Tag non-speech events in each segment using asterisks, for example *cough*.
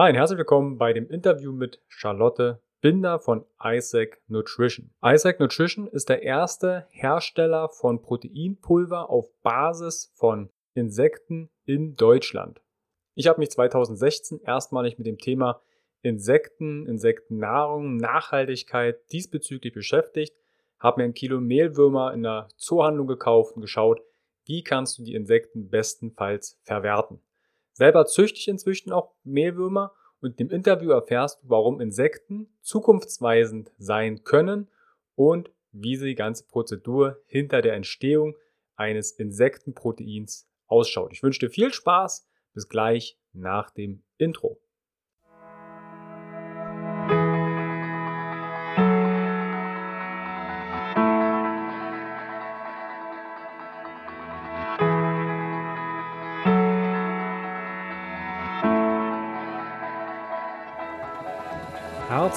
Hi und herzlich willkommen bei dem Interview mit Charlotte Binder von Isaac Nutrition. Isaac Nutrition ist der erste Hersteller von Proteinpulver auf Basis von Insekten in Deutschland. Ich habe mich 2016 erstmalig mit dem Thema Insekten, Insektennahrung, Nachhaltigkeit diesbezüglich beschäftigt, habe mir ein Kilo Mehlwürmer in der Zoohandlung gekauft und geschaut, wie kannst du die Insekten bestenfalls verwerten. Selber züchte ich inzwischen auch Mehlwürmer und im Interview erfährst du, warum Insekten zukunftsweisend sein können und wie sie die ganze Prozedur hinter der Entstehung eines Insektenproteins ausschaut. Ich wünsche dir viel Spaß. Bis gleich nach dem Intro.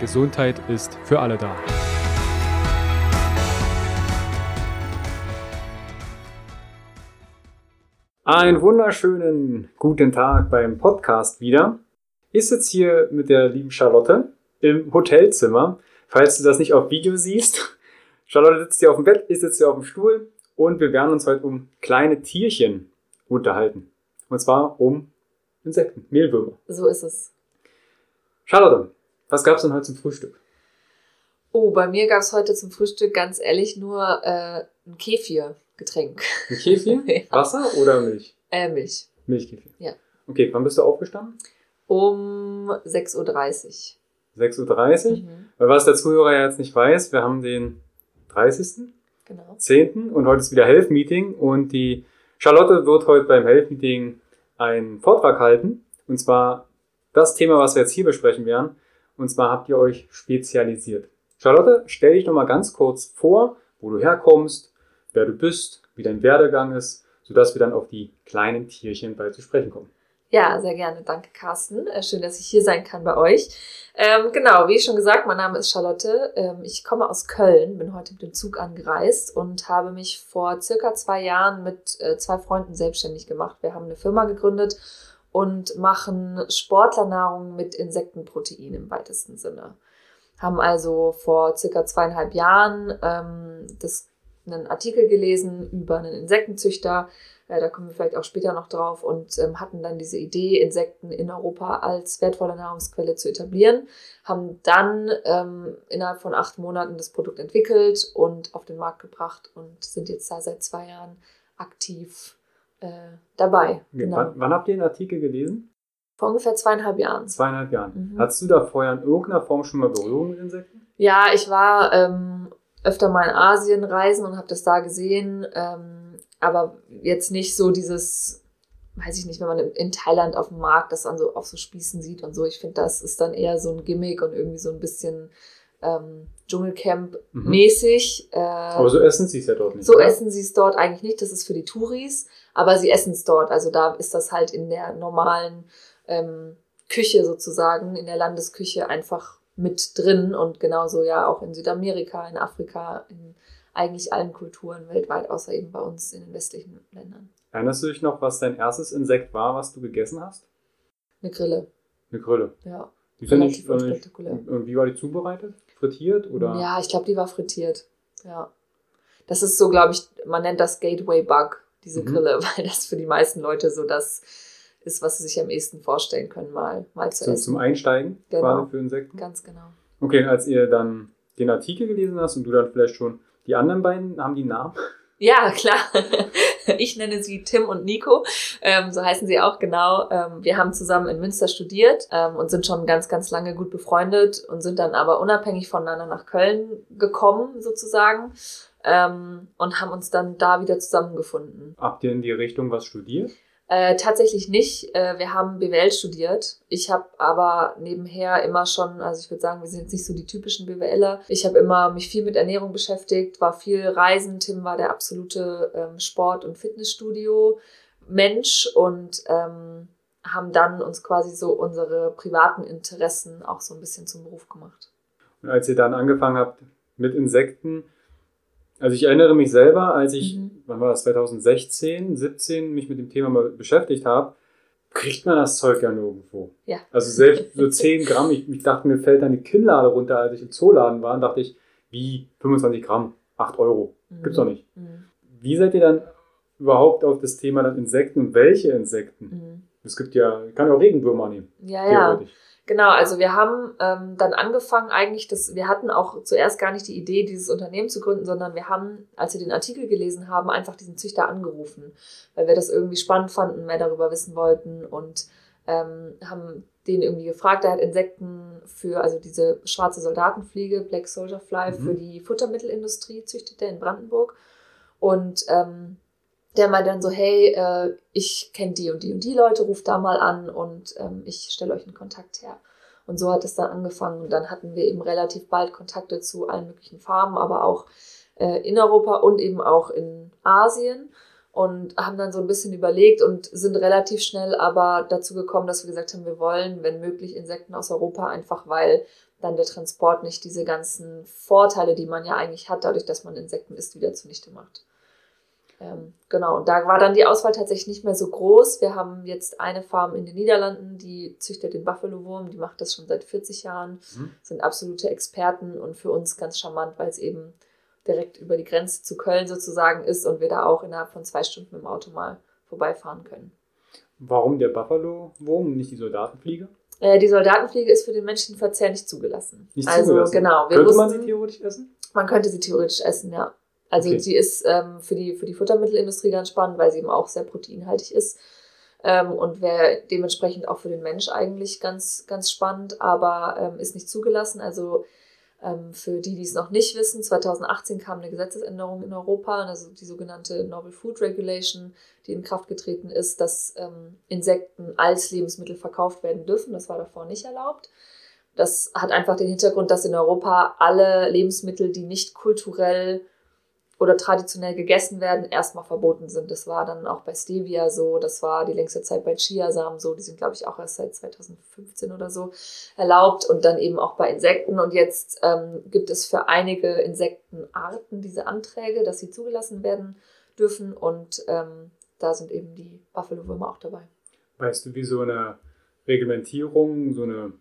Gesundheit ist für alle da. Einen wunderschönen guten Tag beim Podcast wieder. Ich sitze hier mit der lieben Charlotte im Hotelzimmer. Falls du das nicht auf Video siehst, *laughs* Charlotte sitzt hier auf dem Bett, ich sitze hier auf dem Stuhl und wir werden uns heute um kleine Tierchen unterhalten. Und zwar um Insekten, Mehlwürmer. So ist es. Charlotte, was gab es denn heute zum Frühstück? Oh, bei mir gab es heute zum Frühstück ganz ehrlich nur äh, ein Kefir-Getränk. Ein Kefir? *laughs* ja. Wasser oder Milch? Äh, Milch. Milchkefir. Ja. Okay, wann bist du aufgestanden? Um 6.30 Uhr. 6.30 Uhr? Mhm. Weil was der Zuhörer ja jetzt nicht weiß, wir haben den 30. Genau. 10. und heute ist wieder Health Meeting und die Charlotte wird heute beim Health Meeting einen Vortrag halten. Und zwar das Thema, was wir jetzt hier besprechen werden, und zwar habt ihr euch spezialisiert. Charlotte, stell dich noch mal ganz kurz vor, wo du herkommst, wer du bist, wie dein Werdegang ist, sodass wir dann auf die kleinen Tierchen bald zu sprechen kommen. Ja, sehr gerne. Danke, Carsten. Äh, schön, dass ich hier sein kann bei euch. Ähm, genau, wie schon gesagt, mein Name ist Charlotte. Ähm, ich komme aus Köln, bin heute mit dem Zug angereist und habe mich vor circa zwei Jahren mit äh, zwei Freunden selbstständig gemacht. Wir haben eine Firma gegründet und machen Sportlernahrung mit Insektenprotein im weitesten Sinne. Haben also vor circa zweieinhalb Jahren ähm, das, einen Artikel gelesen über einen Insektenzüchter, äh, da kommen wir vielleicht auch später noch drauf, und ähm, hatten dann diese Idee, Insekten in Europa als wertvolle Nahrungsquelle zu etablieren, haben dann ähm, innerhalb von acht Monaten das Produkt entwickelt und auf den Markt gebracht und sind jetzt da seit zwei Jahren aktiv äh, dabei. Genau. Wann, wann, habt ihr den Artikel gelesen? Vor ungefähr zweieinhalb Jahren. Zweieinhalb Jahren. Mhm. Hattest du da vorher in irgendeiner Form schon mal Berührung mit Insekten? Ja, ich war ähm, öfter mal in Asien reisen und habe das da gesehen, ähm, aber jetzt nicht so dieses, weiß ich nicht, wenn man in Thailand auf dem Markt das dann so auf so Spießen sieht und so. Ich finde, das ist dann eher so ein Gimmick und irgendwie so ein bisschen ähm, Dschungelcamp-mäßig. Mhm. Äh, aber so essen sie es ja dort nicht. So oder? essen sie es dort eigentlich nicht. Das ist für die Touris aber sie essen es dort. Also da ist das halt in der normalen ähm, Küche sozusagen, in der Landesküche einfach mit drin und genauso ja auch in Südamerika, in Afrika, in eigentlich allen Kulturen weltweit, außer eben bei uns in den westlichen Ländern. Erinnerst du dich noch, was dein erstes Insekt war, was du gegessen hast? Eine Grille. Eine Grille? Ja. Die Relativ ich. Und wie war die zubereitet? Frittiert oder? Ja, ich glaube, die war frittiert. Ja. Das ist so, glaube ich, man nennt das Gateway Bug diese mhm. Grille, *laughs* weil das für die meisten Leute so das ist, was sie sich am ehesten vorstellen können, mal, mal zu so, essen. Zum Einsteigen genau. quasi für Insekten? Ganz genau. Okay, als ihr dann den Artikel gelesen hast und du dann vielleicht schon die anderen beiden, haben die Namen? Ja, klar. *laughs* Ich nenne sie Tim und Nico. Ähm, so heißen sie auch genau. Ähm, wir haben zusammen in Münster studiert ähm, und sind schon ganz, ganz lange gut befreundet und sind dann aber unabhängig voneinander nach Köln gekommen, sozusagen ähm, und haben uns dann da wieder zusammengefunden. Habt ihr in die Richtung was studiert? Äh, tatsächlich nicht. Äh, wir haben BWL studiert. Ich habe aber nebenher immer schon, also ich würde sagen, wir sind jetzt nicht so die typischen BWLer. Ich habe immer mich viel mit Ernährung beschäftigt, war viel reisen. Tim war der absolute ähm, Sport- und Fitnessstudio-Mensch und ähm, haben dann uns quasi so unsere privaten Interessen auch so ein bisschen zum Beruf gemacht. Und als ihr dann angefangen habt mit Insekten, also ich erinnere mich selber, als ich, mhm. wann war das, 2016, 17, mich mit dem Thema mal beschäftigt habe, kriegt man das Zeug ja nirgendwo. Ja. Also selbst so *laughs* 10 Gramm, ich, ich dachte, mir fällt dann die Kinnlade runter, als ich im Zooladen war, und dachte ich, wie 25 Gramm, 8 Euro, mhm. gibt's doch nicht. Mhm. Wie seid ihr dann überhaupt auf das Thema dann Insekten und welche Insekten? Mhm. Es gibt ja, kann ja auch Regenwürmer nehmen. Ja, ja. Genau, also wir haben ähm, dann angefangen eigentlich, dass wir hatten auch zuerst gar nicht die Idee, dieses Unternehmen zu gründen, sondern wir haben, als wir den Artikel gelesen haben, einfach diesen Züchter angerufen, weil wir das irgendwie spannend fanden, mehr darüber wissen wollten und ähm, haben den irgendwie gefragt. Er hat Insekten für, also diese schwarze Soldatenfliege, Black Soldier Fly, mhm. für die Futtermittelindustrie züchtet er in Brandenburg. Und ähm, der meinte dann so, hey, äh, ich kenne die und die und die Leute, ruft da mal an und ähm, ich stelle euch einen Kontakt her. Und so hat es dann angefangen. Und dann hatten wir eben relativ bald Kontakte zu allen möglichen Farmen, aber auch äh, in Europa und eben auch in Asien. Und haben dann so ein bisschen überlegt und sind relativ schnell aber dazu gekommen, dass wir gesagt haben, wir wollen, wenn möglich, Insekten aus Europa, einfach weil dann der Transport nicht diese ganzen Vorteile, die man ja eigentlich hat, dadurch, dass man Insekten isst, wieder zunichte macht. Ähm, genau, und da war dann die Auswahl tatsächlich nicht mehr so groß. Wir haben jetzt eine Farm in den Niederlanden, die züchtet den Buffalo-Wurm, die macht das schon seit 40 Jahren, mhm. sind absolute Experten und für uns ganz charmant, weil es eben direkt über die Grenze zu Köln sozusagen ist und wir da auch innerhalb von zwei Stunden mit dem Auto mal vorbeifahren können. Warum der Buffalo-Wurm, nicht die Soldatenfliege? Äh, die Soldatenfliege ist für den menschlichen Verzehr nicht zugelassen. Nicht also, zugelassen? genau. könnte wussten, man sie theoretisch essen? Man könnte sie theoretisch essen, ja. Also okay. sie ist ähm, für, die, für die Futtermittelindustrie ganz spannend, weil sie eben auch sehr proteinhaltig ist. Ähm, und wäre dementsprechend auch für den Mensch eigentlich ganz, ganz spannend, aber ähm, ist nicht zugelassen. Also ähm, für die, die es noch nicht wissen, 2018 kam eine Gesetzesänderung in Europa, also die sogenannte Novel Food Regulation, die in Kraft getreten ist, dass ähm, Insekten als Lebensmittel verkauft werden dürfen. Das war davor nicht erlaubt. Das hat einfach den Hintergrund, dass in Europa alle Lebensmittel, die nicht kulturell oder traditionell gegessen werden, erstmal verboten sind. Das war dann auch bei Stevia so, das war die längste Zeit bei Chiasamen so, die sind, glaube ich, auch erst seit 2015 oder so erlaubt und dann eben auch bei Insekten. Und jetzt ähm, gibt es für einige Insektenarten diese Anträge, dass sie zugelassen werden dürfen und ähm, da sind eben die Buffalo-Würmer auch dabei. Weißt du, wie so eine Reglementierung, so eine,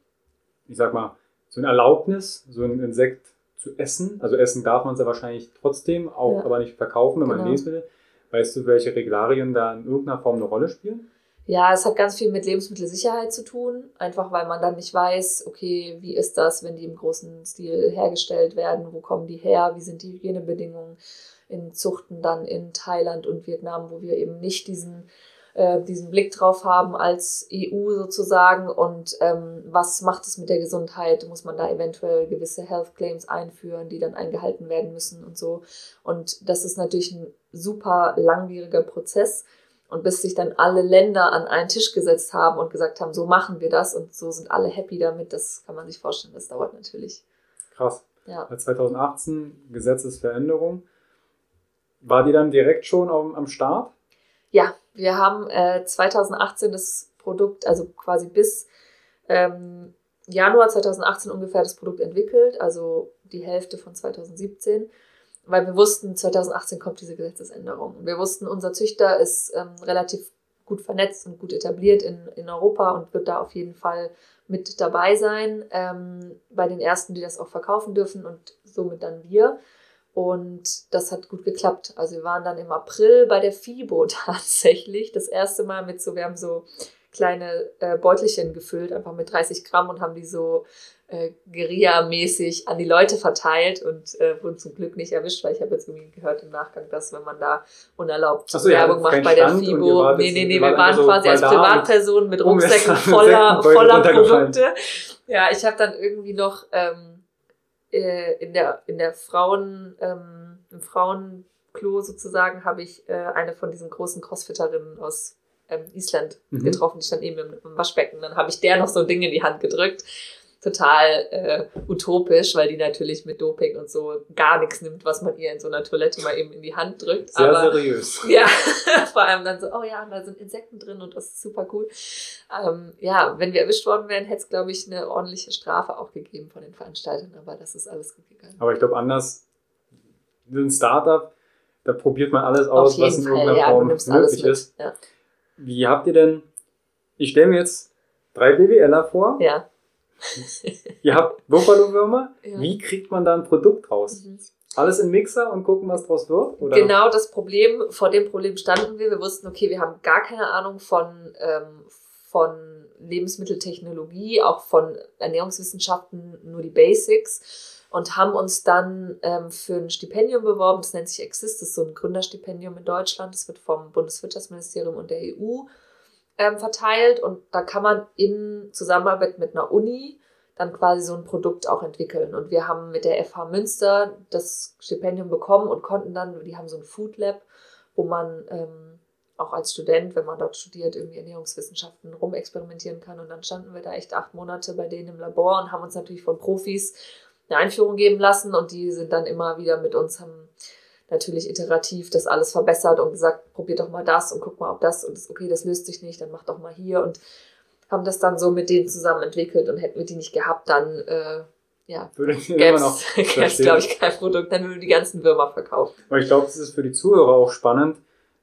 ich sag mal, so eine Erlaubnis, so ein Insekt zu essen. Also essen darf man es ja wahrscheinlich trotzdem, auch ja. aber nicht verkaufen, wenn genau. man Lebensmittel. Weißt du, welche Regularien da in irgendeiner Form eine Rolle spielen? Ja, es hat ganz viel mit Lebensmittelsicherheit zu tun, einfach weil man dann nicht weiß, okay, wie ist das, wenn die im großen Stil hergestellt werden, wo kommen die her, wie sind die Hygienebedingungen in Zuchten dann in Thailand und Vietnam, wo wir eben nicht diesen äh, diesen Blick drauf haben als EU sozusagen und ähm, was macht es mit der Gesundheit? Muss man da eventuell gewisse Health Claims einführen, die dann eingehalten werden müssen und so. Und das ist natürlich ein super langwieriger Prozess. Und bis sich dann alle Länder an einen Tisch gesetzt haben und gesagt haben, so machen wir das und so sind alle happy damit, das kann man sich vorstellen, das dauert natürlich. Krass. Ja. 2018 Gesetzesveränderung. War die dann direkt schon am, am Start? Ja, wir haben äh, 2018 das Produkt, also quasi bis ähm, Januar 2018 ungefähr das Produkt entwickelt, also die Hälfte von 2017, weil wir wussten, 2018 kommt diese Gesetzesänderung. Wir wussten, unser Züchter ist ähm, relativ gut vernetzt und gut etabliert in, in Europa und wird da auf jeden Fall mit dabei sein, ähm, bei den ersten, die das auch verkaufen dürfen und somit dann wir. Und das hat gut geklappt. Also wir waren dann im April bei der FIBO *laughs* tatsächlich. Das erste Mal mit so, wir haben so kleine äh, Beutelchen gefüllt, einfach mit 30 Gramm und haben die so äh, Guerilla-mäßig an die Leute verteilt und äh, wurden zum Glück nicht erwischt, weil ich habe jetzt irgendwie gehört im Nachgang, dass wenn man da unerlaubt so, Werbung macht bei der FIBO, nee, nee, nee, wir waren so quasi als Privatpersonen mit *laughs* Rucksäcken *laughs* voller, voller Produkte. Ja, ich habe dann irgendwie noch ähm, äh, in der, in der Frauen, ähm, im Frauenklo sozusagen, habe ich äh, eine von diesen großen Crossfitterinnen aus ähm, Island mhm. getroffen, die stand eben im, im Waschbecken. Dann habe ich der noch so ein Ding in die Hand gedrückt total äh, utopisch, weil die natürlich mit Doping und so gar nichts nimmt, was man ihr in so einer Toilette mal eben in die Hand drückt. Sehr Aber, seriös. *laughs* Ja, *laughs* vor allem dann so, oh ja, da sind Insekten drin und das ist super cool. Ähm, ja, wenn wir erwischt worden wären, hätte es, glaube ich, eine ordentliche Strafe auch gegeben von den Veranstaltern, aber das ist alles gut gegangen. Aber ich glaube, anders, ein Startup, da probiert man alles aus, was in Fall, irgendeiner ja, Form möglich ist. Ja. Wie habt ihr denn, ich stelle mir jetzt drei BWLer vor. Ja Ihr habt Buffalo-Würmer. Ja. Wie kriegt man da ein Produkt raus? Mhm. Alles in Mixer und gucken, was draus wird? Oder? Genau das Problem, vor dem Problem standen wir. Wir wussten, okay, wir haben gar keine Ahnung von, ähm, von Lebensmitteltechnologie, auch von Ernährungswissenschaften, nur die Basics und haben uns dann ähm, für ein Stipendium beworben. Das nennt sich Exist, das ist so ein Gründerstipendium in Deutschland. Das wird vom Bundeswirtschaftsministerium und der EU ähm, verteilt und da kann man in Zusammenarbeit mit einer Uni dann quasi so ein Produkt auch entwickeln. Und wir haben mit der FH Münster das Stipendium bekommen und konnten dann, die haben so ein Food Lab, wo man ähm, auch als Student, wenn man dort studiert, irgendwie Ernährungswissenschaften rumexperimentieren kann. Und dann standen wir da echt acht Monate bei denen im Labor und haben uns natürlich von Profis eine Einführung geben lassen und die sind dann immer wieder mit uns, haben natürlich iterativ das alles verbessert und gesagt, probiert doch mal das und guck mal, ob das und das, okay, das löst sich nicht, dann mach doch mal hier und haben das dann so mit denen zusammen entwickelt und hätten wir die nicht gehabt, dann äh, ja, würde ich immer noch *laughs* glaube ich, kein Produkt, dann würden die ganzen Würmer verkaufen. Aber ich glaube, das ist für die Zuhörer auch spannend,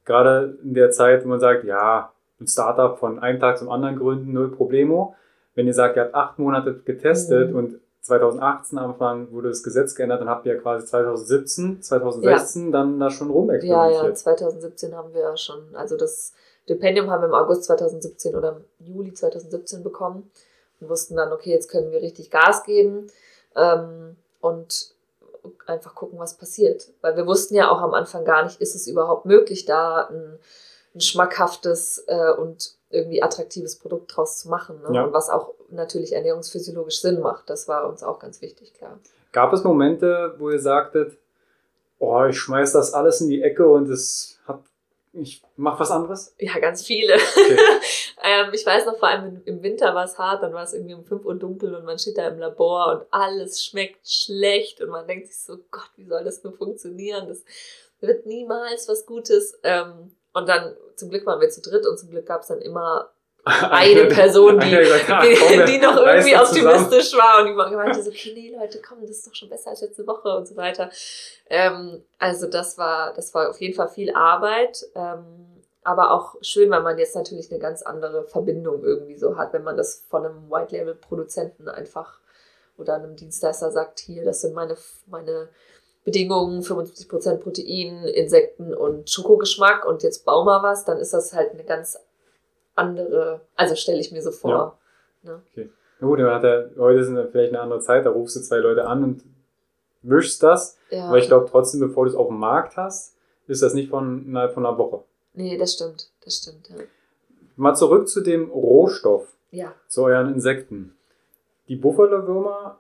gerade in der Zeit, wo man sagt, ja, ein Startup von einem Tag zum anderen gründen, null Problemo. Wenn ihr sagt, ihr habt acht Monate getestet mhm. und 2018 Anfang wurde das Gesetz geändert, dann habt ihr ja quasi 2017, 2016 ja. dann da schon rumexperimentiert. Ja, ja, 2017 haben wir ja schon, also das Stipendium haben wir im August 2017 oder im Juli 2017 bekommen und wussten dann, okay, jetzt können wir richtig Gas geben ähm, und einfach gucken, was passiert. Weil wir wussten ja auch am Anfang gar nicht, ist es überhaupt möglich, da ein, ein schmackhaftes äh, und irgendwie attraktives Produkt draus zu machen. Ne? Ja. was auch natürlich ernährungsphysiologisch Sinn macht. Das war uns auch ganz wichtig, klar. Gab es Momente, wo ihr sagtet, oh, ich schmeiß das alles in die Ecke und es hat, ich mach was anderes? Ja, ganz viele. Okay. *laughs* ähm, ich weiß noch, vor allem im Winter war es hart, dann war es irgendwie um 5 Uhr dunkel und man steht da im Labor und alles schmeckt schlecht und man denkt sich so, Gott, wie soll das nur funktionieren? Das wird niemals was Gutes. Ähm, und dann, zum Glück waren wir zu dritt und zum Glück gab es dann immer *laughs* eine Person, die, die, die noch irgendwie optimistisch war und die meinte so, okay, nee, Leute, komm, das ist doch schon besser als letzte Woche und so weiter. Ähm, also das war, das war auf jeden Fall viel Arbeit, ähm, aber auch schön, weil man jetzt natürlich eine ganz andere Verbindung irgendwie so hat, wenn man das von einem White-Label-Produzenten einfach oder einem Dienstleister sagt, hier, das sind meine, meine Bedingungen, 75% Protein, Insekten und Schokogeschmack und jetzt bau mal was, dann ist das halt eine ganz andere, also stelle ich mir so vor. Ja. Ne? Okay. Na gut, dann hat er, heute ist vielleicht eine andere Zeit, da rufst du zwei Leute an und mischst das. Ja. Aber ich glaube trotzdem, bevor du es auf dem Markt hast, ist das nicht von innerhalb von einer Woche. Nee, das stimmt, das stimmt, ja. Mal zurück zu dem Rohstoff. Ja. Zu euren Insekten. Die Buffalo-Würmer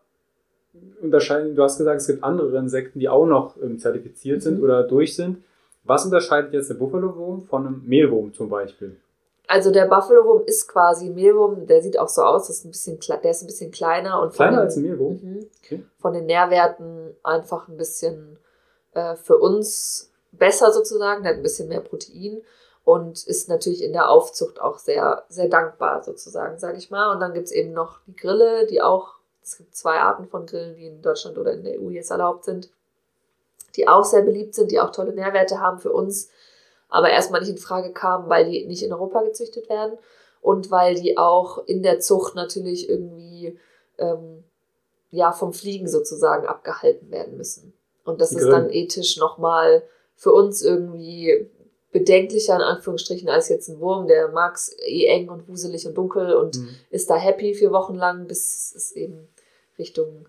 unterscheiden, du hast gesagt, es gibt andere Insekten, die auch noch ähm, zertifiziert mhm. sind oder durch sind. Was unterscheidet jetzt der Buffalo-Wurm von einem Mehlwurm zum Beispiel? Also der Buffalo-Wurm ist quasi Mehlwurm, der sieht auch so aus, ist ein bisschen, der ist ein bisschen kleiner und kleiner den, als ein Mehlwurm. Mhm, okay. Von den Nährwerten einfach ein bisschen äh, für uns besser sozusagen, der hat ein bisschen mehr Protein und ist natürlich in der Aufzucht auch sehr, sehr dankbar sozusagen, sage ich mal. Und dann gibt es eben noch die Grille, die auch es gibt zwei Arten von Grillen, die in Deutschland oder in der EU jetzt erlaubt sind, die auch sehr beliebt sind, die auch tolle Nährwerte haben für uns, aber erstmal nicht in Frage kamen, weil die nicht in Europa gezüchtet werden und weil die auch in der Zucht natürlich irgendwie ähm, ja vom Fliegen sozusagen abgehalten werden müssen. Und das ist dann ethisch nochmal für uns irgendwie bedenklicher in Anführungsstrichen als jetzt ein Wurm, der mag es eh eng und wuselig und dunkel und mhm. ist da happy vier Wochen lang, bis es eben Richtung,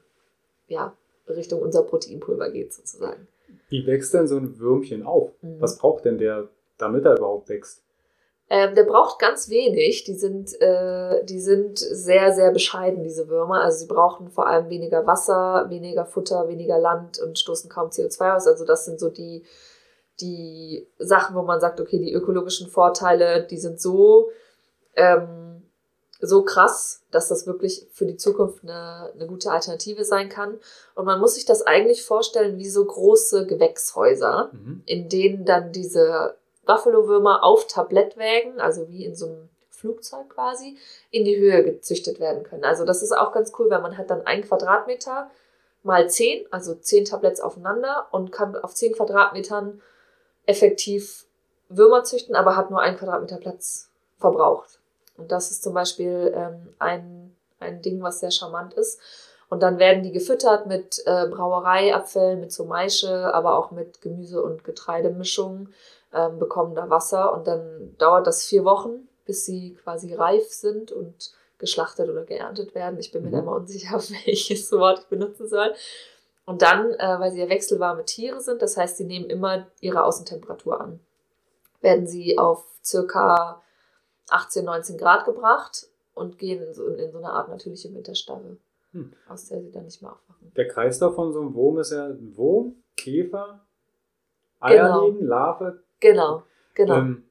ja, Richtung unser Proteinpulver geht sozusagen. Wie wächst denn so ein Würmchen auf? Mhm. Was braucht denn der, damit er überhaupt wächst? Ähm, der braucht ganz wenig. Die sind, äh, die sind sehr, sehr bescheiden, diese Würmer. Also sie brauchen vor allem weniger Wasser, weniger Futter, weniger Land und stoßen kaum CO2 aus. Also das sind so die, die Sachen, wo man sagt, okay, die ökologischen Vorteile, die sind so, ähm, so krass, dass das wirklich für die Zukunft eine, eine gute Alternative sein kann. Und man muss sich das eigentlich vorstellen wie so große Gewächshäuser, mhm. in denen dann diese Buffalo-Würmer auf Tablettwägen, also wie in so einem Flugzeug quasi, in die Höhe gezüchtet werden können. Also das ist auch ganz cool, weil man hat dann ein Quadratmeter mal zehn, also zehn Tabletts aufeinander und kann auf zehn Quadratmetern effektiv Würmer züchten, aber hat nur ein Quadratmeter Platz verbraucht. Und das ist zum Beispiel ähm, ein, ein Ding, was sehr charmant ist. Und dann werden die gefüttert mit äh, Brauereiabfällen, mit so Maische, aber auch mit Gemüse- und Getreidemischungen, ähm, bekommen da Wasser und dann dauert das vier Wochen, bis sie quasi reif sind und geschlachtet oder geerntet werden. Ich bin mir mhm. da immer unsicher, *laughs* welches Wort ich benutzen soll. Und dann, äh, weil sie ja wechselwarme Tiere sind, das heißt, sie nehmen immer ihre Außentemperatur an, werden sie auf circa 18, 19 Grad gebracht und gehen in so, in so eine Art natürliche Winterstarre, hm. aus der sie dann nicht mehr aufwachen. Der Kreislauf von so einem Wurm ist ja ein Wurm, Käfer, Eier genau. Larve. Genau, genau. Ähm,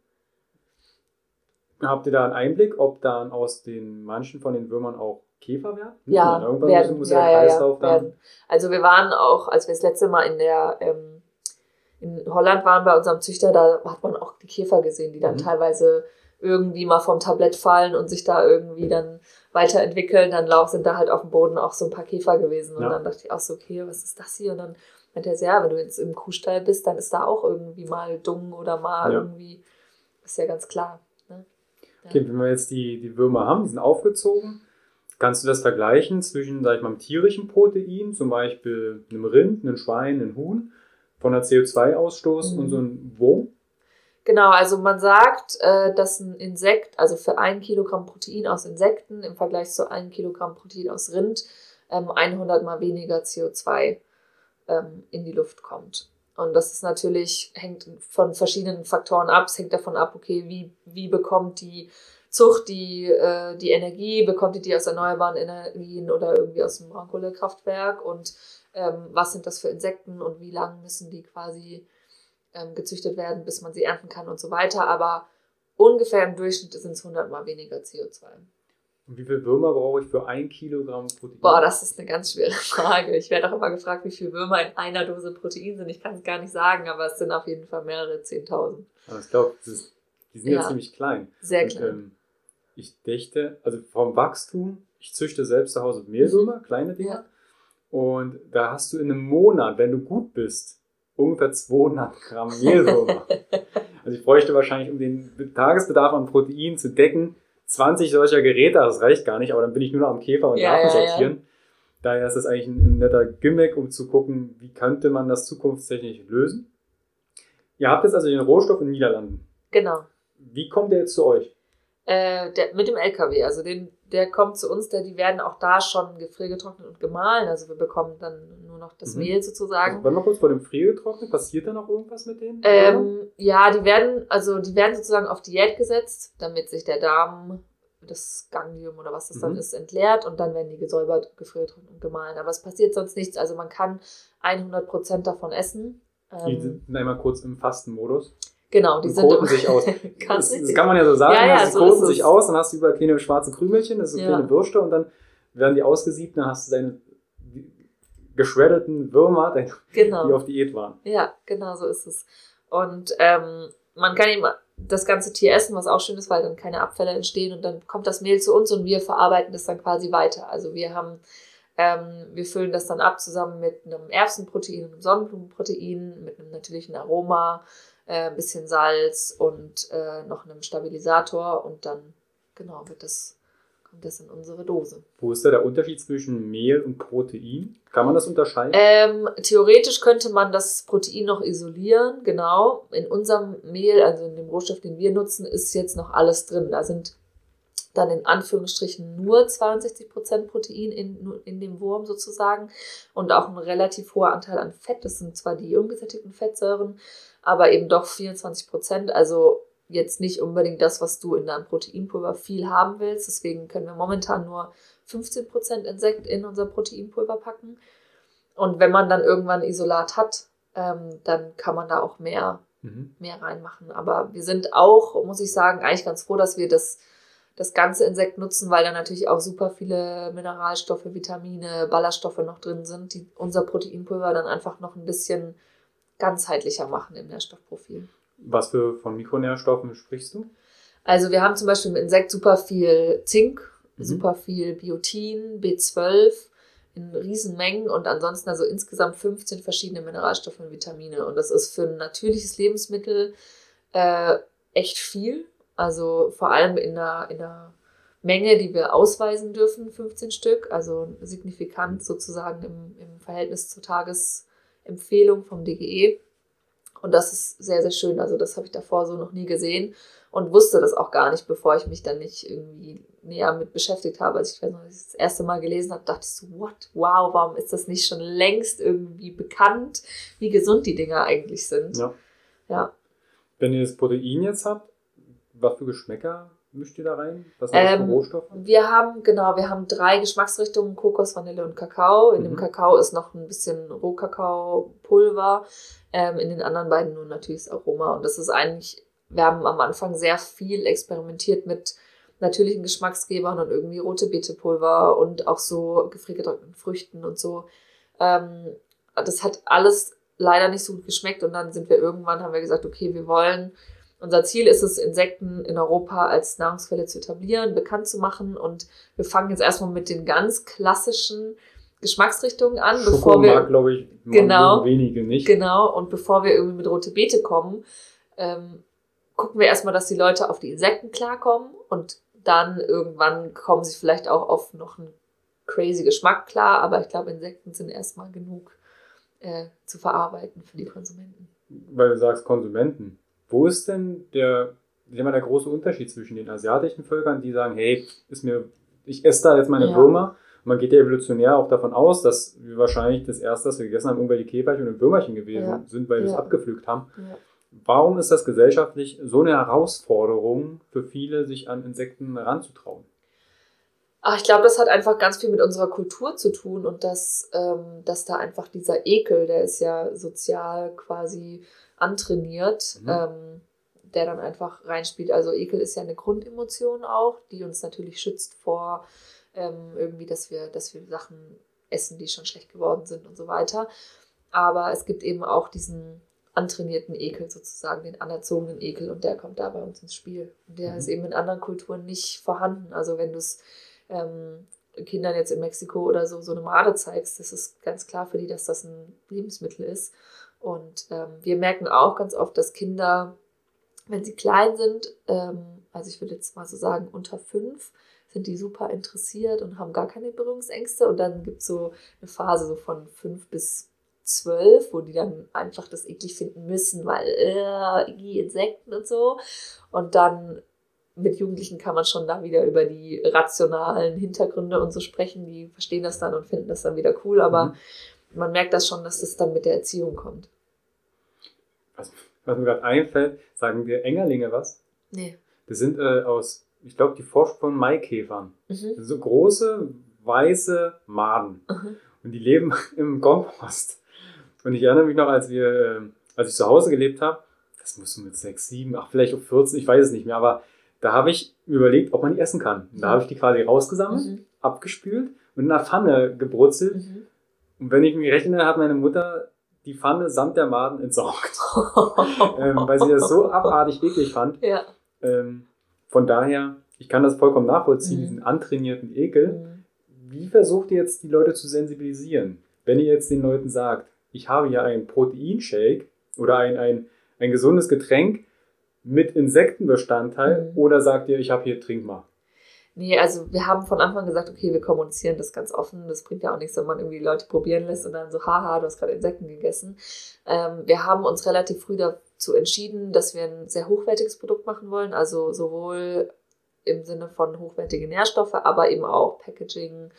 habt ihr da einen Einblick, ob dann aus den manchen von den Würmern auch Käfer werden? Ja, irgendwann werden, muss ja, der Kreislauf ja, ja, dann. Also wir waren auch, als wir das letzte Mal in der ähm, in Holland waren bei unserem Züchter, da hat man auch die Käfer gesehen, die dann mhm. teilweise irgendwie mal vom Tablett fallen und sich da irgendwie dann weiterentwickeln. Dann sind da halt auf dem Boden auch so ein paar Käfer gewesen. Und ja. dann dachte ich auch so, okay, was ist das hier? Und dann meinte er, ja, wenn du jetzt im Kuhstall bist, dann ist da auch irgendwie mal Dung oder mal ja. irgendwie, ist ja ganz klar. Ne? Ja. Okay, wenn wir jetzt die, die Würmer haben, die sind aufgezogen, kannst du das vergleichen zwischen, sag ich mal, einem tierischen Protein, zum Beispiel einem Rind, einem Schwein, einem Huhn, von der CO2-Ausstoß mhm. und so einem Wurm? Genau, also man sagt, äh, dass ein Insekt, also für ein Kilogramm Protein aus Insekten im Vergleich zu einem Kilogramm Protein aus Rind, ähm, 100 mal weniger CO2 ähm, in die Luft kommt. Und das ist natürlich, hängt von verschiedenen Faktoren ab. Es hängt davon ab, okay, wie, wie bekommt die Zucht die, äh, die Energie, bekommt die die aus erneuerbaren Energien oder irgendwie aus dem Braunkohlekraftwerk und ähm, was sind das für Insekten und wie lang müssen die quasi ähm, gezüchtet werden, bis man sie ernten kann und so weiter. Aber ungefähr im Durchschnitt sind es 100 mal weniger CO2. Und wie viele Würmer brauche ich für ein Kilogramm Protein? Boah, das ist eine ganz schwere *laughs* Frage. Ich werde auch immer gefragt, wie viele Würmer in einer Dose Protein sind. Ich kann es gar nicht sagen, aber es sind auf jeden Fall mehrere 10.000. ich glaube, die sind ja, ja, ziemlich klein. Sehr Und, klein. Ähm, ich dächte, also vom Wachstum, ich züchte selbst zu Hause Mehlwürmer, mhm. kleine Dinger. Ja. Und da hast du in einem Monat, wenn du gut bist, ungefähr 200 Gramm Mehlwürmer. *laughs* also ich bräuchte wahrscheinlich, um den Tagesbedarf an Protein zu decken, 20 solcher Geräte, das reicht gar nicht, aber dann bin ich nur noch am Käfer und ja, Larven sortieren. Ja, ja. Daher ist das eigentlich ein, ein, netter Gimmick, um zu gucken, wie könnte man das zukunftstechnisch lösen. Ihr habt jetzt also den Rohstoff in den Niederlanden. Genau. Wie kommt der jetzt zu euch? Äh, der, mit dem LKW, also den, der kommt zu uns, der, die werden auch da schon gefriergetrocknet und gemahlen. Also wir bekommen dann nur noch das mhm. Mehl sozusagen. Also, wenn wir kurz vor dem Gefriergetrocknet, passiert da noch irgendwas mit denen? Ähm, ja, die werden, also die werden sozusagen auf Diät gesetzt, damit sich der Darm, das Ganglium oder was das mhm. dann ist, entleert und dann werden die gesäubert, gefriergetrocknet und gemahlen. Aber es passiert sonst nichts. Also man kann 100% davon essen. Die ähm, sind einmal kurz im Fastenmodus. Genau, die und sind koten sich aus. *laughs* das, das, kann man ja so sagen. Ja, ja, sie so koten sich aus, dann hast du überall kleine schwarze Krümelchen, das sind so ja. kleine Würste und dann werden die ausgesiebt, dann hast du deine geschreddeten Würmer, *laughs* genau. die auf Diät waren. Ja, genau so ist es. Und ähm, man kann eben das ganze Tier essen, was auch schön ist, weil dann keine Abfälle entstehen und dann kommt das Mehl zu uns und wir verarbeiten das dann quasi weiter. Also wir haben, ähm, wir füllen das dann ab zusammen mit einem Erbsenprotein, einem Sonnenblumenprotein, mit einem natürlichen Aroma, äh, ein bisschen Salz und äh, noch einem Stabilisator und dann genau wird das kommt das in unsere Dose. Wo ist da der Unterschied zwischen Mehl und Protein? Kann man das unterscheiden? Ähm, theoretisch könnte man das Protein noch isolieren, genau. In unserem Mehl, also in dem Rohstoff, den wir nutzen, ist jetzt noch alles drin. Da sind dann in Anführungsstrichen nur 62% Protein in, in dem Wurm sozusagen und auch ein relativ hoher Anteil an Fett. Das sind zwar die ungesättigten Fettsäuren, aber eben doch 24 Prozent. Also jetzt nicht unbedingt das, was du in deinem Proteinpulver viel haben willst. Deswegen können wir momentan nur 15 Prozent Insekt in unser Proteinpulver packen. Und wenn man dann irgendwann Isolat hat, ähm, dann kann man da auch mehr mhm. mehr reinmachen. Aber wir sind auch, muss ich sagen, eigentlich ganz froh, dass wir das, das ganze Insekt nutzen, weil da natürlich auch super viele Mineralstoffe, Vitamine, Ballaststoffe noch drin sind, die unser Proteinpulver dann einfach noch ein bisschen ganzheitlicher machen im Nährstoffprofil. Was für von Mikronährstoffen sprichst du? Also wir haben zum Beispiel im Insekt super viel Zink, mhm. super viel Biotin, B12 in Riesenmengen und ansonsten also insgesamt 15 verschiedene Mineralstoffe und Vitamine. Und das ist für ein natürliches Lebensmittel äh, echt viel. Also vor allem in der, in der Menge, die wir ausweisen dürfen, 15 Stück, also signifikant sozusagen im, im Verhältnis zur Tagesempfehlung vom DGE. Und das ist sehr, sehr schön. Also das habe ich davor so noch nie gesehen und wusste das auch gar nicht, bevor ich mich dann nicht irgendwie näher mit beschäftigt habe. Als ich, weiß noch, als ich das erste Mal gelesen habe, dachte ich so, what? Wow, warum ist das nicht schon längst irgendwie bekannt, wie gesund die Dinger eigentlich sind? Ja. ja. Wenn ihr das Protein jetzt habt, was für Geschmäcker mischt ihr da rein? Was sind ähm, Rohstoffe? Wir haben, genau, wir haben drei Geschmacksrichtungen, Kokos, Vanille und Kakao. In mhm. dem Kakao ist noch ein bisschen Rohkakaopulver. Ähm, in den anderen beiden nur natürlich das Aroma. Und das ist eigentlich, wir haben am Anfang sehr viel experimentiert mit natürlichen Geschmacksgebern und irgendwie rote Beetepulver und auch so gefriergetrockneten Früchten und so. Ähm, das hat alles leider nicht so gut geschmeckt und dann sind wir irgendwann, haben wir gesagt, okay, wir wollen unser Ziel ist es, Insekten in Europa als Nahrungsquelle zu etablieren, bekannt zu machen. Und wir fangen jetzt erstmal mit den ganz klassischen Geschmacksrichtungen an, Schoko bevor wir. Mag, glaube ich, genau, wenige nicht. Genau, und bevor wir irgendwie mit rote Beete kommen, ähm, gucken wir erstmal, dass die Leute auf die Insekten klarkommen und dann irgendwann kommen sie vielleicht auch auf noch einen crazy Geschmack klar, aber ich glaube, Insekten sind erstmal genug äh, zu verarbeiten für die Konsumenten. Weil du sagst Konsumenten. Wo ist denn der, mal, der große Unterschied zwischen den asiatischen Völkern, die sagen, hey, ist mir, ich esse da jetzt meine ja. Würmer. Man geht ja evolutionär auch davon aus, dass wir wahrscheinlich das erste, was wir gegessen haben, irgendwelche Käferchen und Würmerchen gewesen ja. sind, weil wir es abgepflügt haben. Ja. Warum ist das gesellschaftlich so eine Herausforderung für viele, sich an Insekten ranzutrauen? Ach, ich glaube, das hat einfach ganz viel mit unserer Kultur zu tun und dass, ähm, dass da einfach dieser Ekel, der ist ja sozial quasi antrainiert, mhm. ähm, der dann einfach reinspielt. Also Ekel ist ja eine Grundemotion auch, die uns natürlich schützt vor ähm, irgendwie, dass wir, dass wir Sachen essen, die schon schlecht geworden sind und so weiter. Aber es gibt eben auch diesen antrainierten Ekel sozusagen, den anerzogenen Ekel und der kommt da bei uns ins Spiel. Und der mhm. ist eben in anderen Kulturen nicht vorhanden. Also wenn du es ähm, Kindern jetzt in Mexiko oder so so eine Made zeigst, das ist ganz klar für die, dass das ein Lebensmittel ist. Und ähm, wir merken auch ganz oft, dass Kinder, wenn sie klein sind, ähm, also ich würde jetzt mal so sagen, unter fünf, sind die super interessiert und haben gar keine Berührungsängste. Und dann gibt es so eine Phase so von fünf bis zwölf, wo die dann einfach das eklig finden müssen, weil äh, Insekten und so. Und dann mit Jugendlichen kann man schon da wieder über die rationalen Hintergründe und so sprechen. Die verstehen das dann und finden das dann wieder cool. Aber mhm. Man merkt das schon, dass das dann mit der Erziehung kommt was, was mir gerade einfällt, sagen dir Engerlinge was? Nee. Das sind äh, aus, ich glaube, die von Maikäfern. Mhm. so große, weiße Maden. Mhm. Und die leben *laughs* im Kompost. Und ich erinnere mich noch, als wir, äh, als ich zu Hause gelebt habe, das musste mit sechs, sieben, ach, vielleicht auf 14, ich weiß es nicht mehr, aber da habe ich überlegt, ob man die essen kann. Und da habe ich die quasi rausgesammelt, mhm. abgespült und in einer Pfanne gebrutzelt. Mhm. Und wenn ich mich rechne, hat meine Mutter die Pfanne samt der Maden entsorgt. *laughs* ähm, weil sie das so abartig eklig fand. Ja. Ähm, von daher, ich kann das vollkommen nachvollziehen, mhm. diesen antrainierten Ekel. Mhm. Wie versucht ihr jetzt die Leute zu sensibilisieren? Wenn ihr jetzt den Leuten sagt, ich habe hier einen Proteinshake oder ein, ein, ein gesundes Getränk mit Insektenbestandteil mhm. oder sagt ihr, ich habe hier Trink mal? Nee, also wir haben von Anfang gesagt, okay, wir kommunizieren das ganz offen. Das bringt ja auch nichts, wenn man irgendwie Leute probieren lässt und dann so, haha, du hast gerade Insekten gegessen. Ähm, wir haben uns relativ früh dazu entschieden, dass wir ein sehr hochwertiges Produkt machen wollen. Also sowohl im Sinne von hochwertige Nährstoffe, aber eben auch Packaging,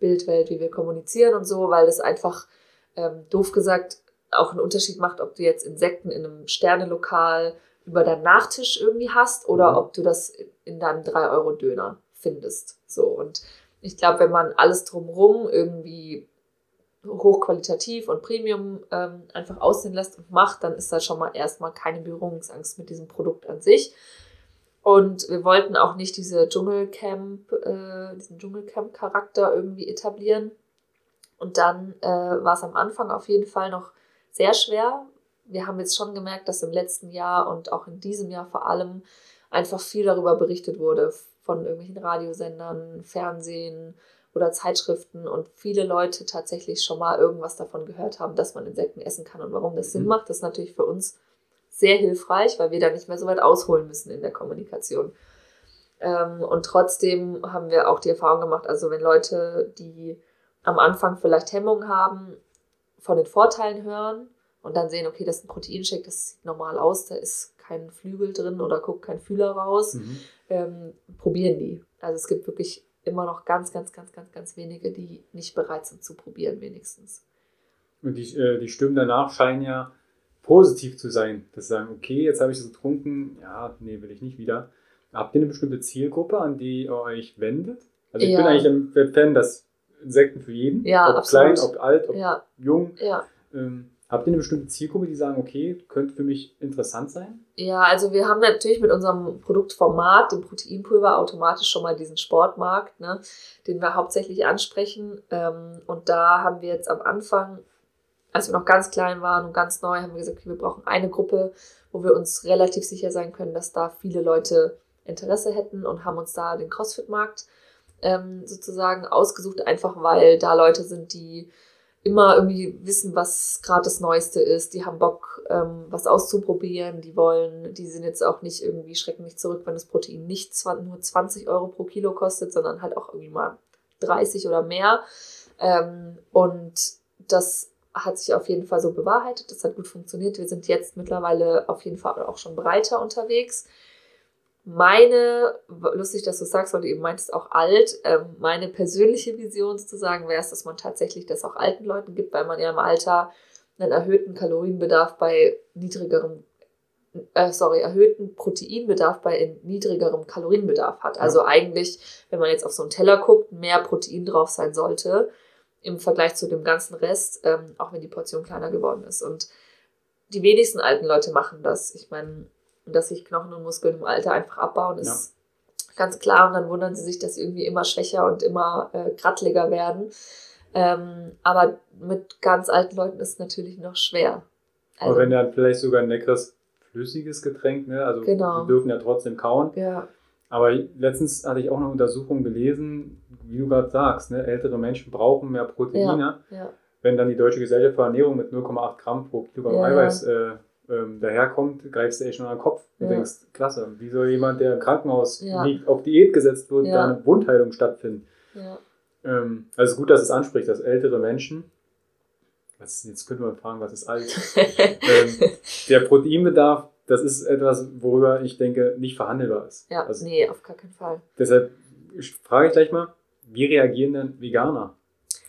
Bildwelt, wie wir kommunizieren und so, weil das einfach, ähm, doof gesagt, auch einen Unterschied macht, ob du jetzt Insekten in einem Sternelokal über deinen Nachtisch irgendwie hast oder mhm. ob du das in deinem 3-Euro-Döner findest. So und ich glaube, wenn man alles drumherum irgendwie hochqualitativ und Premium ähm, einfach aussehen lässt und macht, dann ist da schon mal erstmal keine Berührungsangst mit diesem Produkt an sich. Und wir wollten auch nicht diese Dschungelcamp, äh, diesen Dschungelcamp-Charakter irgendwie etablieren. Und dann äh, war es am Anfang auf jeden Fall noch sehr schwer. Wir haben jetzt schon gemerkt, dass im letzten Jahr und auch in diesem Jahr vor allem einfach viel darüber berichtet wurde von irgendwelchen Radiosendern, Fernsehen oder Zeitschriften und viele Leute tatsächlich schon mal irgendwas davon gehört haben, dass man Insekten essen kann und warum das Sinn mhm. macht. Das ist natürlich für uns sehr hilfreich, weil wir da nicht mehr so weit ausholen müssen in der Kommunikation. Ähm, und trotzdem haben wir auch die Erfahrung gemacht, also wenn Leute, die am Anfang vielleicht Hemmungen haben, von den Vorteilen hören und dann sehen, okay, das ist ein Proteinshake, das sieht normal aus, da ist kein Flügel drin oder guckt kein Fühler raus, mhm. ähm, probieren die. Also es gibt wirklich immer noch ganz, ganz, ganz, ganz, ganz wenige, die nicht bereit sind zu probieren, wenigstens. Und die, äh, die Stimmen danach scheinen ja positiv zu sein, dass sie sagen, okay, jetzt habe ich es getrunken, ja, nee, will ich nicht wieder. Habt ihr eine bestimmte Zielgruppe, an die ihr euch wendet? Also ich ja. bin eigentlich ein Fan, dass Insekten für jeden, ja, ob absolut. klein, ob alt, ob ja. jung. Ja. Ähm, habt ihr eine bestimmte Zielgruppe, die sagen, okay, könnte für mich interessant sein? Ja, also wir haben natürlich mit unserem Produktformat, dem Proteinpulver, automatisch schon mal diesen Sportmarkt, ne, den wir hauptsächlich ansprechen. Ähm, und da haben wir jetzt am Anfang als wir noch ganz klein waren und ganz neu, haben wir gesagt, okay, wir brauchen eine Gruppe, wo wir uns relativ sicher sein können, dass da viele Leute Interesse hätten und haben uns da den CrossFit-Markt ähm, sozusagen ausgesucht, einfach weil da Leute sind, die immer irgendwie wissen, was gerade das Neueste ist. Die haben Bock, ähm, was auszuprobieren. Die wollen, die sind jetzt auch nicht irgendwie, schrecken nicht zurück, wenn das Protein nicht nur 20 Euro pro Kilo kostet, sondern halt auch irgendwie mal 30 oder mehr. Ähm, und das hat sich auf jeden Fall so bewahrheitet. Das hat gut funktioniert. Wir sind jetzt mittlerweile auf jeden Fall auch schon breiter unterwegs. Meine, lustig, dass du sagst, weil du eben meintest, auch alt, ähm, meine persönliche Vision sozusagen wäre es, dass man tatsächlich das auch alten Leuten gibt, weil man ja im Alter einen erhöhten Kalorienbedarf bei niedrigerem, äh, sorry, erhöhten Proteinbedarf bei niedrigerem Kalorienbedarf hat. Also eigentlich, wenn man jetzt auf so einen Teller guckt, mehr Protein drauf sein sollte im Vergleich zu dem ganzen Rest, ähm, auch wenn die Portion kleiner geworden ist. Und die wenigsten alten Leute machen das. Ich meine, dass sich Knochen und Muskeln im Alter einfach abbauen, ist ja. ganz klar. Und dann wundern sie sich, dass sie irgendwie immer schwächer und immer äh, krattliger werden. Ähm, aber mit ganz alten Leuten ist es natürlich noch schwer. Also, aber wenn dann vielleicht sogar ein leckeres flüssiges Getränk, ne? Also genau. die dürfen ja trotzdem kauen. Ja. Aber letztens hatte ich auch eine Untersuchung gelesen, wie du gerade sagst, ne, ältere Menschen brauchen mehr Proteine. Ja, ja. Wenn dann die Deutsche Gesellschaft für Ernährung mit 0,8 Gramm pro Kilogramm Eiweiß äh, ähm, daherkommt, greifst du echt schon an den Kopf und denkst, klasse, wie soll jemand, der im Krankenhaus liegt, auf Diät gesetzt wird, da eine Wundheilung stattfinden? Ähm, also gut, dass es anspricht, dass ältere Menschen, was, jetzt könnte man fragen, was ist alt? *laughs* ähm, der Proteinbedarf das ist etwas, worüber ich denke, nicht verhandelbar ist. Ja, also, nee, auf gar keinen Fall. Deshalb frage ich gleich mal, wie reagieren denn Veganer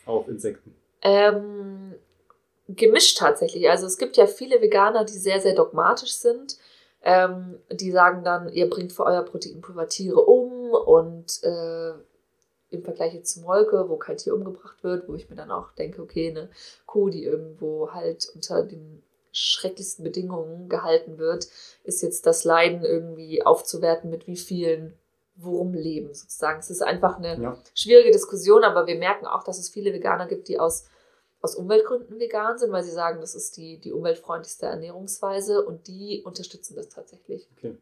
auf Insekten? Ähm, gemischt tatsächlich. Also es gibt ja viele Veganer, die sehr, sehr dogmatisch sind. Ähm, die sagen dann, ihr bringt für euer Proteinpulver Tiere um und äh, im Vergleich zu Molke, wo kein Tier umgebracht wird, wo ich mir dann auch denke, okay, eine Kuh, die irgendwo halt unter den schrecklichsten Bedingungen gehalten wird, ist jetzt das Leiden irgendwie aufzuwerten mit wie vielen Wurmleben sozusagen. Es ist einfach eine ja. schwierige Diskussion, aber wir merken auch, dass es viele Veganer gibt, die aus, aus Umweltgründen vegan sind, weil sie sagen, das ist die, die umweltfreundlichste Ernährungsweise und die unterstützen das tatsächlich. Okay.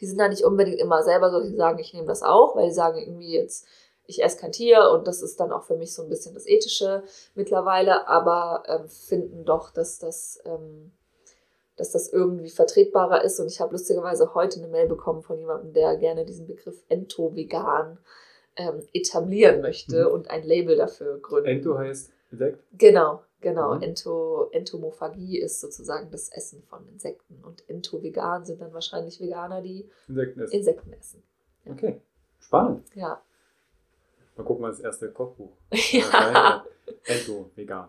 Die sind da nicht unbedingt immer selber so, die sagen, ich nehme das auch, weil sie sagen irgendwie jetzt, ich esse kein Tier und das ist dann auch für mich so ein bisschen das Ethische mittlerweile, aber ähm, finden doch, dass das, ähm, dass das irgendwie vertretbarer ist. Und ich habe lustigerweise heute eine Mail bekommen von jemandem, der gerne diesen Begriff Ento-Vegan ähm, etablieren möchte mhm. und ein Label dafür gründen. Ento heißt Insekt? Genau, genau. Mhm. Ento, Entomophagie ist sozusagen das Essen von Insekten. Und Ento-Vegan sind dann wahrscheinlich Veganer, die Insekten essen. Insekten essen. Ja. Okay, spannend. Ja. Mal gucken, was das erste Kochbuch. *laughs* Ja. Ento, vegan.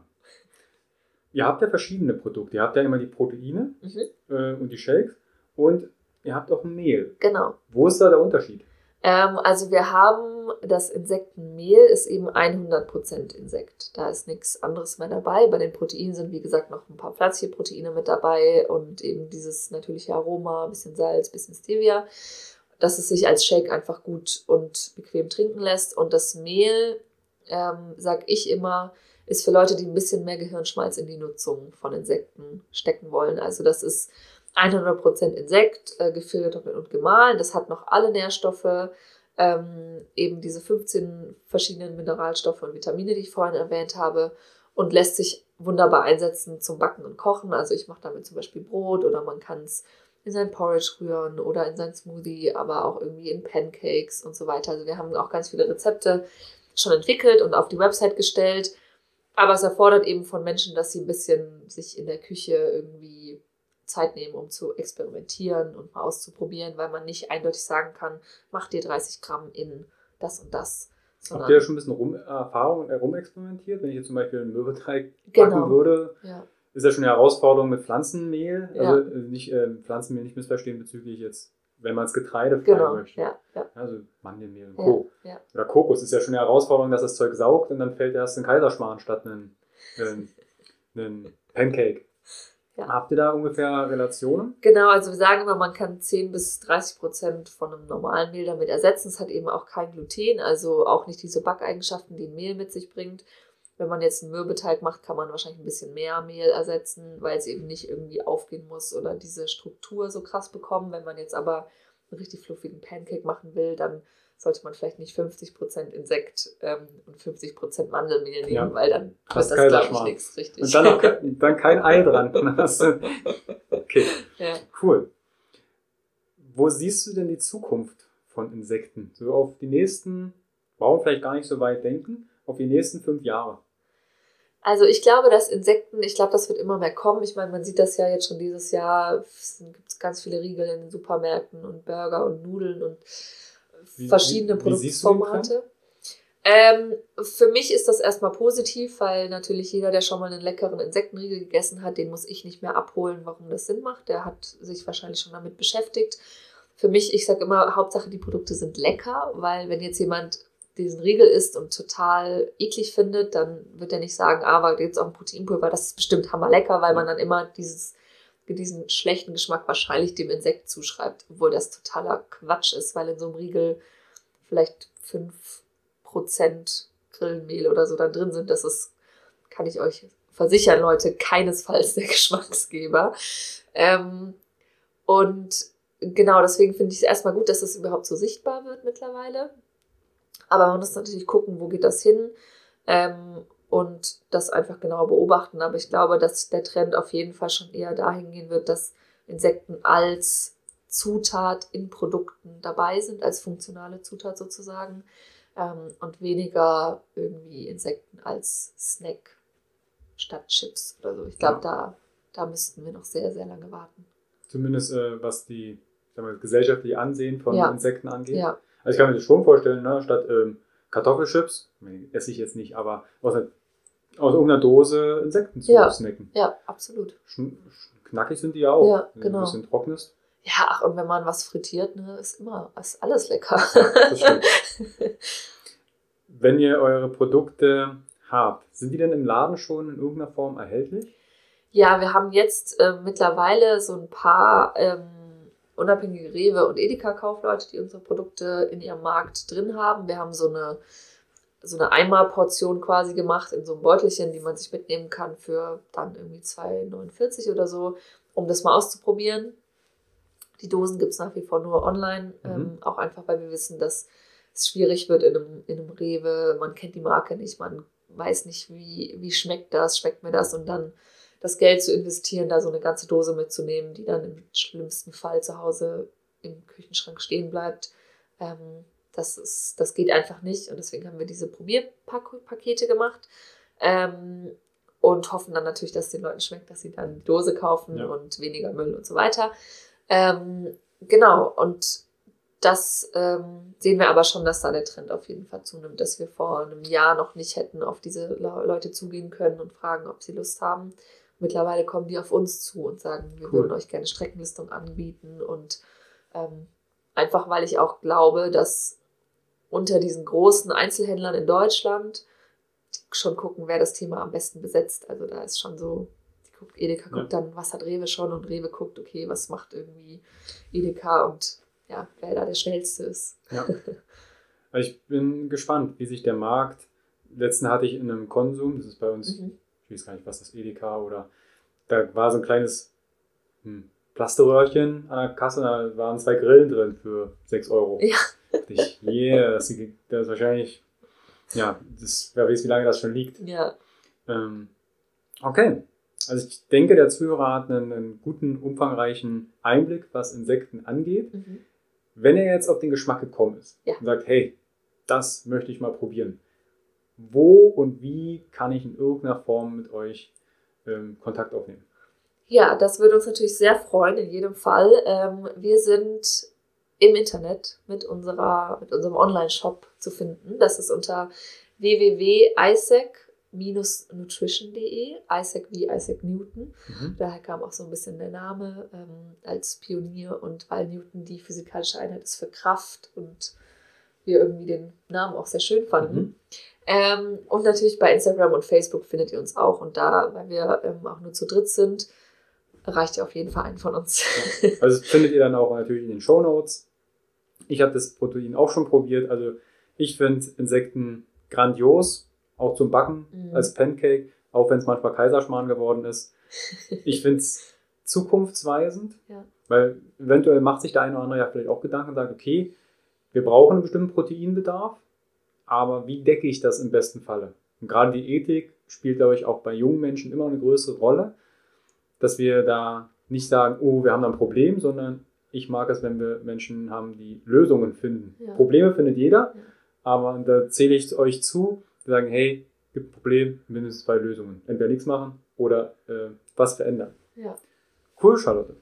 Ihr habt ja verschiedene Produkte. Ihr habt ja immer die Proteine mhm. äh, und die Shakes und ihr habt auch Mehl. Genau. Wo ist da der Unterschied? Ähm, also wir haben das Insektenmehl ist eben 100% Insekt. Da ist nichts anderes mehr dabei. Bei den Proteinen sind wie gesagt noch ein paar pflanzliche Proteine mit dabei und eben dieses natürliche Aroma, bisschen Salz, bisschen Stevia, dass es sich als Shake einfach gut und bequem trinken lässt. Und das Mehl, ähm, sag ich immer, ist für Leute, die ein bisschen mehr Gehirnschmalz in die Nutzung von Insekten stecken wollen. Also das ist 100% Insekt, äh, gefiltert und gemahlen. Das hat noch alle Nährstoffe, ähm, eben diese 15 verschiedenen Mineralstoffe und Vitamine, die ich vorhin erwähnt habe, und lässt sich wunderbar einsetzen zum Backen und Kochen. Also ich mache damit zum Beispiel Brot oder man kann es in sein Porridge rühren oder in sein Smoothie, aber auch irgendwie in Pancakes und so weiter. Also wir haben auch ganz viele Rezepte schon entwickelt und auf die Website gestellt. Aber es erfordert eben von Menschen, dass sie ein bisschen sich in der Küche irgendwie Zeit nehmen, um zu experimentieren und mal auszuprobieren, weil man nicht eindeutig sagen kann, mach dir 30 Gramm in das und das. Habt ihr da schon ein bisschen rum, Erfahrung und rumexperimentiert? Wenn ich jetzt zum Beispiel einen Mürbeteig backen genau. würde, ja. ist das schon eine Herausforderung mit Pflanzenmehl. Ja. Also äh, nicht äh, Pflanzenmehl nicht missverstehen bezüglich jetzt, wenn man es Getreide genau. möchte. Ja. Ja. Also Mandelmehl und Co. Oder Kokos ist ja schon eine Herausforderung, dass das Zeug saugt und dann fällt erst ein Kaiserschmarrn statt ein, ein Pancake. Ja. Habt ihr da ungefähr Relationen? Genau, also wir sagen immer, man kann 10 bis 30 Prozent von einem normalen Mehl damit ersetzen. Es hat eben auch kein Gluten, also auch nicht diese Backeigenschaften, die ein Mehl mit sich bringt. Wenn man jetzt einen Mürbeteig macht, kann man wahrscheinlich ein bisschen mehr Mehl ersetzen, weil es eben nicht irgendwie aufgehen muss oder diese Struktur so krass bekommen. Wenn man jetzt aber einen richtig fluffigen Pancake machen will, dann sollte man vielleicht nicht 50% Insekt ähm, und 50% Mandelmehl nehmen, ja. weil dann wird das, glaube ich, nichts richtig. Und dann, noch, dann kein Ei dran. *laughs* okay, ja. cool. Wo siehst du denn die Zukunft von Insekten? So auf die nächsten, warum vielleicht gar nicht so weit denken, auf die nächsten fünf Jahre? Also ich glaube, dass Insekten, ich glaube, das wird immer mehr kommen. Ich meine, man sieht das ja jetzt schon dieses Jahr, es gibt ganz viele Riegel in den Supermärkten und Burger und Nudeln und wie, verschiedene wie, Produktformate. Ähm, für mich ist das erstmal positiv, weil natürlich jeder, der schon mal einen leckeren Insektenriegel gegessen hat, den muss ich nicht mehr abholen, warum das Sinn macht. Der hat sich wahrscheinlich schon damit beschäftigt. Für mich, ich sage immer, Hauptsache die Produkte sind lecker, weil wenn jetzt jemand diesen Riegel isst und total eklig findet, dann wird er nicht sagen, ah, aber jetzt auch ein Proteinpulver, das ist bestimmt hammerlecker, weil man dann immer dieses diesen schlechten Geschmack wahrscheinlich dem Insekt zuschreibt, obwohl das totaler Quatsch ist, weil in so einem Riegel vielleicht 5% Grillenmehl oder so dann drin sind. Das ist, kann ich euch versichern, Leute, keinesfalls der *laughs* Geschmacksgeber. Ähm, und genau, deswegen finde ich es erstmal gut, dass das überhaupt so sichtbar wird mittlerweile. Aber man muss natürlich gucken, wo geht das hin. Ähm, und das einfach genau beobachten. Aber ich glaube, dass der Trend auf jeden Fall schon eher dahin gehen wird, dass Insekten als Zutat in Produkten dabei sind, als funktionale Zutat sozusagen. Ähm, und weniger irgendwie Insekten als Snack statt Chips oder so. Ich glaube, ja. da, da müssten wir noch sehr, sehr lange warten. Zumindest äh, was die mal, gesellschaftliche Ansehen von ja. Insekten angeht. Ja. Also ich kann mir das schon vorstellen, ne? statt ähm, Kartoffelchips, esse ich jetzt nicht, aber aus, aus irgendeiner Dose Insekten zu ja. snacken. Ja, absolut. knackig sind die ja auch. Ja, genau. Ein bisschen trocken ist. Ja, ach, und wenn man was frittiert, ne, ist immer, ist alles lecker. Das stimmt. wenn ihr eure Produkte habt, sind die denn im Laden schon in irgendeiner Form erhältlich? Ja, wir haben jetzt äh, mittlerweile so ein paar ähm, unabhängige Rewe und Edeka-Kaufleute, die unsere Produkte in ihrem Markt drin haben. Wir haben so eine, so eine Einmalportion quasi gemacht in so einem Beutelchen, die man sich mitnehmen kann für dann irgendwie 2,49 oder so, um das mal auszuprobieren. Die Dosen gibt es nach wie vor nur online, mhm. ähm, auch einfach, weil wir wissen, dass es schwierig wird in einem, in einem Rewe. Man kennt die Marke nicht, man weiß nicht, wie, wie schmeckt das, schmeckt mir das und dann das Geld zu investieren, da so eine ganze Dose mitzunehmen, die dann im schlimmsten Fall zu Hause im Küchenschrank stehen bleibt. Ähm, das, ist, das geht einfach nicht und deswegen haben wir diese Probierpakete gemacht ähm, und hoffen dann natürlich, dass es den Leuten schmeckt, dass sie dann die Dose kaufen ja. und weniger Müll und so weiter. Ähm, genau, und das ähm, sehen wir aber schon, dass da der Trend auf jeden Fall zunimmt, dass wir vor einem Jahr noch nicht hätten auf diese Leute zugehen können und fragen, ob sie Lust haben mittlerweile kommen die auf uns zu und sagen, wir cool. würden euch gerne Streckenlistung anbieten und ähm, einfach weil ich auch glaube, dass unter diesen großen Einzelhändlern in Deutschland schon gucken, wer das Thema am besten besetzt. Also da ist schon so, guckt, Edeka guckt ja. dann, was hat Rewe schon und Rewe guckt, okay, was macht irgendwie Edeka und ja, wer da der schnellste ist. Ja. Also *laughs* ich bin gespannt, wie sich der Markt. Letzten hatte ich in einem Konsum, das ist bei uns, mhm. ich weiß gar nicht, was das Edeka oder da war so ein kleines hm, Plasterröhrchen an der Kasse, da waren zwei Grillen drin für 6 Euro. Ja. Das, das ist wahrscheinlich, ja, das, wer weiß, wie lange das schon liegt. Ja. Ähm, okay. Also ich denke, der Zuhörer hat einen, einen guten, umfangreichen Einblick, was Insekten angeht. Mhm. Wenn er jetzt auf den Geschmack gekommen ist ja. und sagt, hey, das möchte ich mal probieren, wo und wie kann ich in irgendeiner Form mit euch ähm, Kontakt aufnehmen? Ja, das würde uns natürlich sehr freuen, in jedem Fall. Ähm, wir sind im Internet mit, unserer, mit unserem Online-Shop zu finden. Das ist unter www.isaac-nutrition.de, Isaac wie Isaac Newton. Mhm. Daher kam auch so ein bisschen der Name ähm, als Pionier und weil Newton die physikalische Einheit ist für Kraft und wir irgendwie den Namen auch sehr schön fanden. Mhm. Ähm, und natürlich bei Instagram und Facebook findet ihr uns auch. Und da, weil wir ähm, auch nur zu dritt sind, reicht ja auf jeden Fall einen von uns. also das findet ihr dann auch natürlich in den Show Notes. Ich habe das Protein auch schon probiert. Also ich finde Insekten grandios, auch zum Backen mhm. als Pancake, auch wenn es manchmal Kaiserschmarrn geworden ist. Ich finde es zukunftsweisend, *laughs* ja. weil eventuell macht sich der eine oder andere ja vielleicht auch Gedanken und sagt, okay, wir brauchen einen bestimmten Proteinbedarf, aber wie decke ich das im besten Falle? Und gerade die Ethik spielt, glaube ich, auch bei jungen Menschen immer eine größere Rolle dass wir da nicht sagen, oh, wir haben da ein Problem, sondern ich mag es, wenn wir Menschen haben, die Lösungen finden. Ja. Probleme findet jeder, ja. aber da zähle ich euch zu, die sagen, hey, gibt ein Problem, mindestens zwei Lösungen. Entweder nichts machen oder äh, was verändern. Ja. Cool, Charlotte.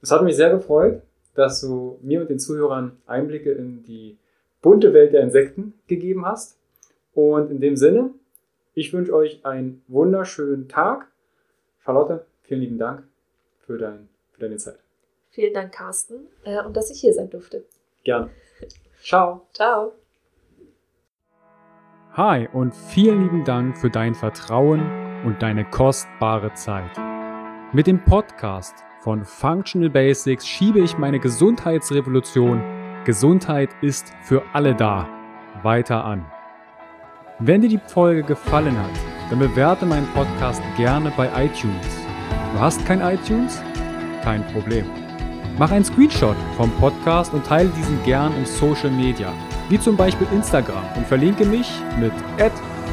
Es hat mich sehr gefreut, dass du mir und den Zuhörern Einblicke in die bunte Welt der Insekten gegeben hast. Und in dem Sinne, ich wünsche euch einen wunderschönen Tag. Charlotte, Vielen lieben Dank für, dein, für deine Zeit. Vielen Dank, Carsten, äh, und dass ich hier sein durfte. Gern. Ciao. Ciao. Hi und vielen lieben Dank für dein Vertrauen und deine kostbare Zeit. Mit dem Podcast von Functional Basics schiebe ich meine Gesundheitsrevolution Gesundheit ist für alle da weiter an. Wenn dir die Folge gefallen hat, dann bewerte meinen Podcast gerne bei iTunes Du hast kein iTunes? Kein Problem. Mach einen Screenshot vom Podcast und teile diesen gern im Social Media, wie zum Beispiel Instagram und verlinke mich mit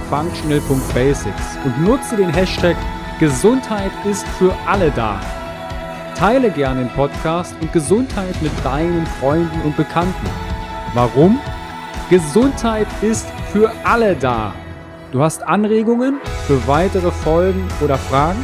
functional.basics und nutze den Hashtag Gesundheit ist für alle da. Teile gern den Podcast und Gesundheit mit deinen Freunden und Bekannten. Warum? Gesundheit ist für alle da. Du hast Anregungen für weitere Folgen oder Fragen?